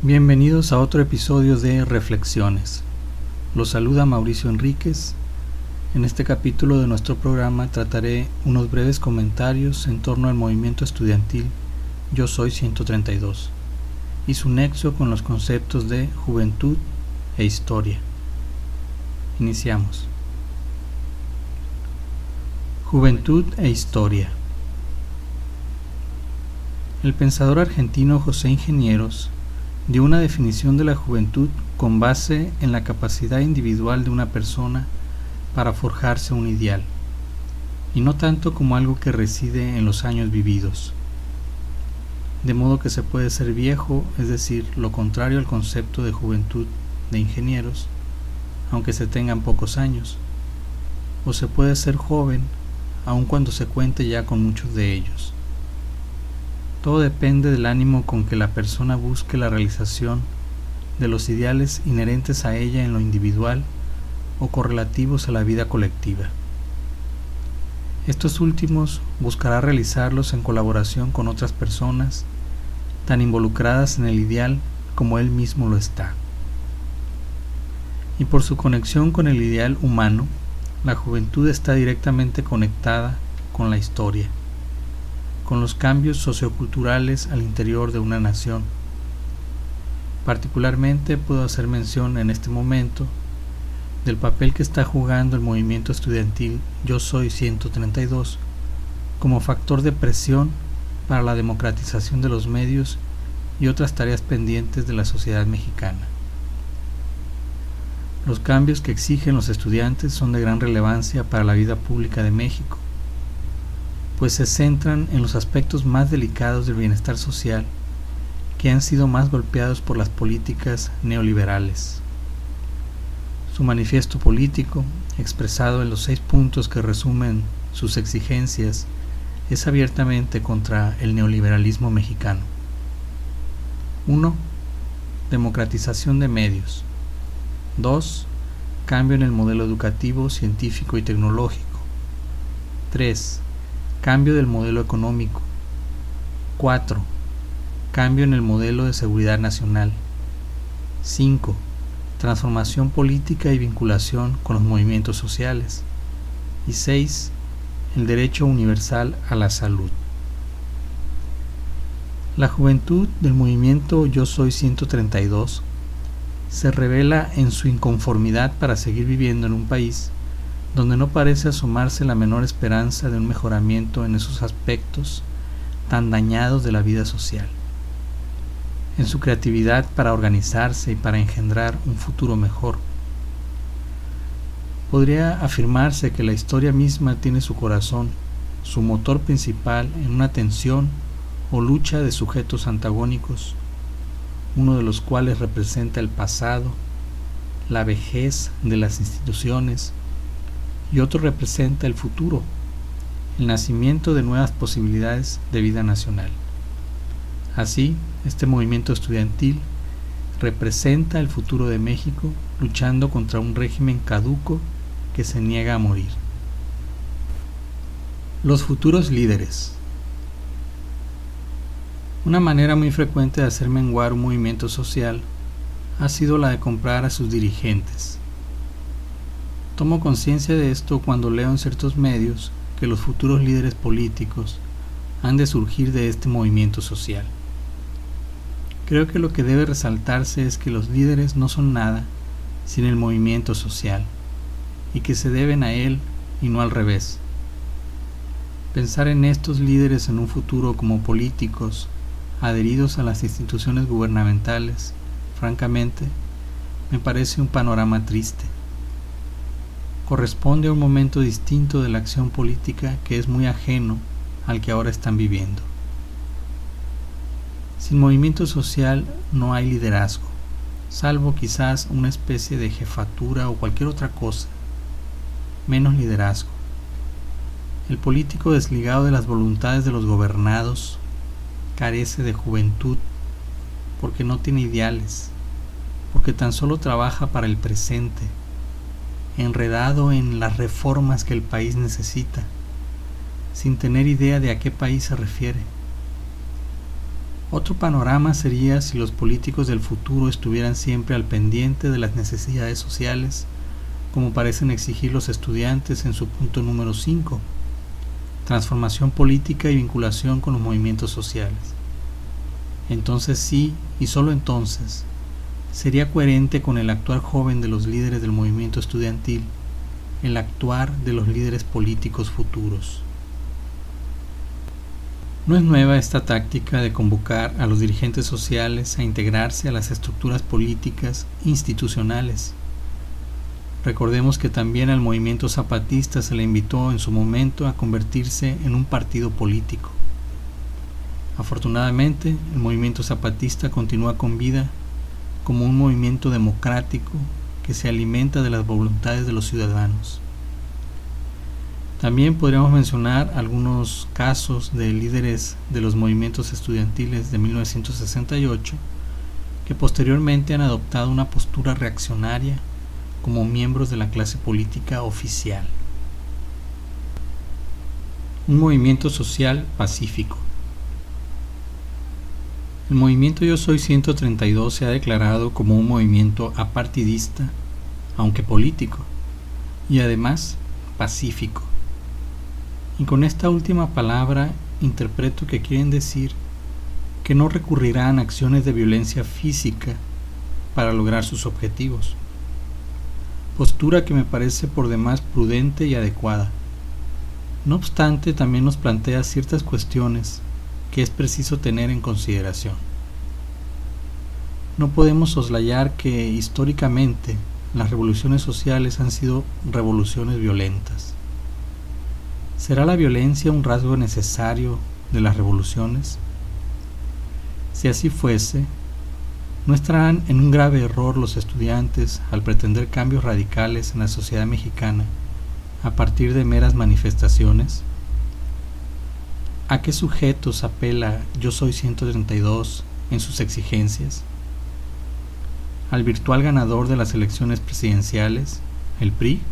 Bienvenidos a otro episodio de Reflexiones. Los saluda Mauricio Enríquez. En este capítulo de nuestro programa trataré unos breves comentarios en torno al movimiento estudiantil Yo Soy 132 y su nexo con los conceptos de juventud e historia. Iniciamos. Juventud e historia. El pensador argentino José Ingenieros dio una definición de la juventud con base en la capacidad individual de una persona para forjarse un ideal, y no tanto como algo que reside en los años vividos. De modo que se puede ser viejo, es decir, lo contrario al concepto de juventud de ingenieros, aunque se tengan pocos años, o se puede ser joven, aun cuando se cuente ya con muchos de ellos. Todo depende del ánimo con que la persona busque la realización de los ideales inherentes a ella en lo individual o correlativos a la vida colectiva. Estos últimos buscará realizarlos en colaboración con otras personas tan involucradas en el ideal como él mismo lo está. Y por su conexión con el ideal humano, la juventud está directamente conectada con la historia con los cambios socioculturales al interior de una nación. Particularmente puedo hacer mención en este momento del papel que está jugando el movimiento estudiantil Yo Soy 132 como factor de presión para la democratización de los medios y otras tareas pendientes de la sociedad mexicana. Los cambios que exigen los estudiantes son de gran relevancia para la vida pública de México pues se centran en los aspectos más delicados del bienestar social que han sido más golpeados por las políticas neoliberales. Su manifiesto político, expresado en los seis puntos que resumen sus exigencias, es abiertamente contra el neoliberalismo mexicano. 1. Democratización de medios. 2. Cambio en el modelo educativo, científico y tecnológico. 3 Cambio del modelo económico. 4. Cambio en el modelo de seguridad nacional. 5. Transformación política y vinculación con los movimientos sociales. Y 6. El derecho universal a la salud. La juventud del movimiento Yo Soy 132 se revela en su inconformidad para seguir viviendo en un país donde no parece asomarse la menor esperanza de un mejoramiento en esos aspectos tan dañados de la vida social, en su creatividad para organizarse y para engendrar un futuro mejor. Podría afirmarse que la historia misma tiene su corazón, su motor principal en una tensión o lucha de sujetos antagónicos, uno de los cuales representa el pasado, la vejez de las instituciones, y otro representa el futuro, el nacimiento de nuevas posibilidades de vida nacional. Así, este movimiento estudiantil representa el futuro de México luchando contra un régimen caduco que se niega a morir. Los futuros líderes. Una manera muy frecuente de hacer menguar un movimiento social ha sido la de comprar a sus dirigentes Tomo conciencia de esto cuando leo en ciertos medios que los futuros líderes políticos han de surgir de este movimiento social. Creo que lo que debe resaltarse es que los líderes no son nada sin el movimiento social y que se deben a él y no al revés. Pensar en estos líderes en un futuro como políticos adheridos a las instituciones gubernamentales, francamente, me parece un panorama triste corresponde a un momento distinto de la acción política que es muy ajeno al que ahora están viviendo. Sin movimiento social no hay liderazgo, salvo quizás una especie de jefatura o cualquier otra cosa, menos liderazgo. El político desligado de las voluntades de los gobernados carece de juventud porque no tiene ideales, porque tan solo trabaja para el presente enredado en las reformas que el país necesita, sin tener idea de a qué país se refiere. Otro panorama sería si los políticos del futuro estuvieran siempre al pendiente de las necesidades sociales, como parecen exigir los estudiantes en su punto número 5, transformación política y vinculación con los movimientos sociales. Entonces sí, y solo entonces, sería coherente con el actuar joven de los líderes del movimiento estudiantil, el actuar de los líderes políticos futuros. No es nueva esta táctica de convocar a los dirigentes sociales a integrarse a las estructuras políticas institucionales. Recordemos que también al movimiento zapatista se le invitó en su momento a convertirse en un partido político. Afortunadamente, el movimiento zapatista continúa con vida como un movimiento democrático que se alimenta de las voluntades de los ciudadanos. También podríamos mencionar algunos casos de líderes de los movimientos estudiantiles de 1968 que posteriormente han adoptado una postura reaccionaria como miembros de la clase política oficial. Un movimiento social pacífico. El movimiento Yo Soy 132 se ha declarado como un movimiento apartidista, aunque político, y además pacífico. Y con esta última palabra interpreto que quieren decir que no recurrirán a acciones de violencia física para lograr sus objetivos. Postura que me parece por demás prudente y adecuada. No obstante, también nos plantea ciertas cuestiones que es preciso tener en consideración. No podemos soslayar que históricamente las revoluciones sociales han sido revoluciones violentas. ¿Será la violencia un rasgo necesario de las revoluciones? Si así fuese, ¿no estarán en un grave error los estudiantes al pretender cambios radicales en la sociedad mexicana a partir de meras manifestaciones? ¿A qué sujetos apela Yo Soy 132 en sus exigencias? ¿Al virtual ganador de las elecciones presidenciales, el PRI?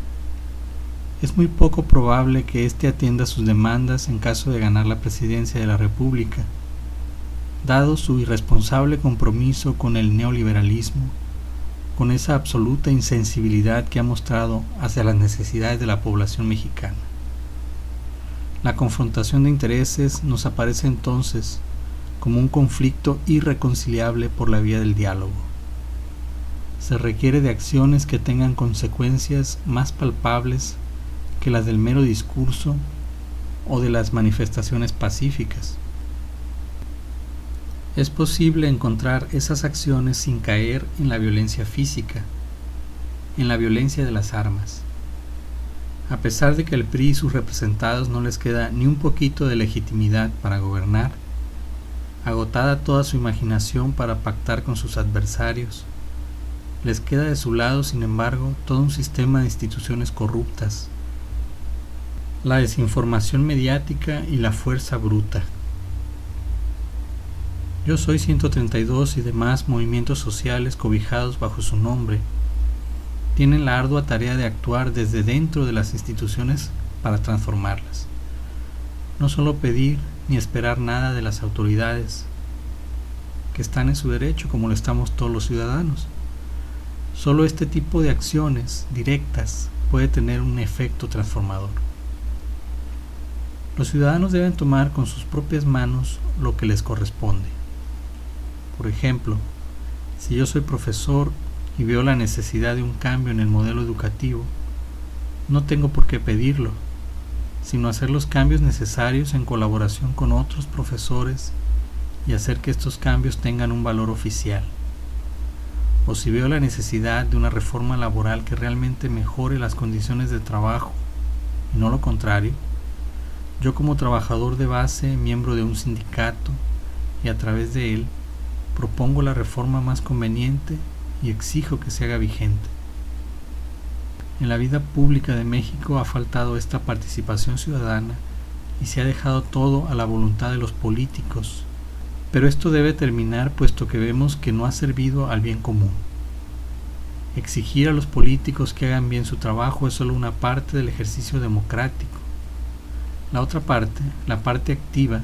Es muy poco probable que éste atienda sus demandas en caso de ganar la presidencia de la República, dado su irresponsable compromiso con el neoliberalismo, con esa absoluta insensibilidad que ha mostrado hacia las necesidades de la población mexicana. La confrontación de intereses nos aparece entonces como un conflicto irreconciliable por la vía del diálogo. Se requiere de acciones que tengan consecuencias más palpables que las del mero discurso o de las manifestaciones pacíficas. Es posible encontrar esas acciones sin caer en la violencia física, en la violencia de las armas. A pesar de que el PRI y sus representados no les queda ni un poquito de legitimidad para gobernar, agotada toda su imaginación para pactar con sus adversarios, les queda de su lado, sin embargo, todo un sistema de instituciones corruptas, la desinformación mediática y la fuerza bruta. Yo soy 132 y demás movimientos sociales cobijados bajo su nombre. Tienen la ardua tarea de actuar desde dentro de las instituciones para transformarlas. No solo pedir ni esperar nada de las autoridades, que están en su derecho como lo estamos todos los ciudadanos. Solo este tipo de acciones directas puede tener un efecto transformador. Los ciudadanos deben tomar con sus propias manos lo que les corresponde. Por ejemplo, si yo soy profesor y veo la necesidad de un cambio en el modelo educativo, no tengo por qué pedirlo, sino hacer los cambios necesarios en colaboración con otros profesores y hacer que estos cambios tengan un valor oficial. O si veo la necesidad de una reforma laboral que realmente mejore las condiciones de trabajo y no lo contrario, yo como trabajador de base, miembro de un sindicato, y a través de él, propongo la reforma más conveniente y exijo que se haga vigente. En la vida pública de México ha faltado esta participación ciudadana y se ha dejado todo a la voluntad de los políticos, pero esto debe terminar puesto que vemos que no ha servido al bien común. Exigir a los políticos que hagan bien su trabajo es solo una parte del ejercicio democrático la otra parte, la parte activa,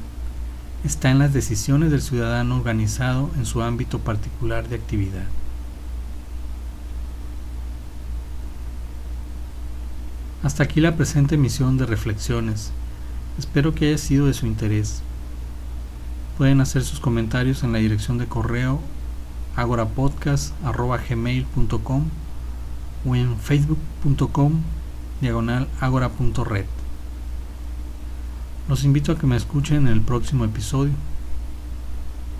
está en las decisiones del ciudadano organizado en su ámbito particular de actividad. Hasta aquí la presente emisión de reflexiones. Espero que haya sido de su interés. Pueden hacer sus comentarios en la dirección de correo agorapodcast.gmail.com o en facebook.com diagonal agora.red. Los invito a que me escuchen en el próximo episodio.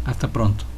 Hasta pronto.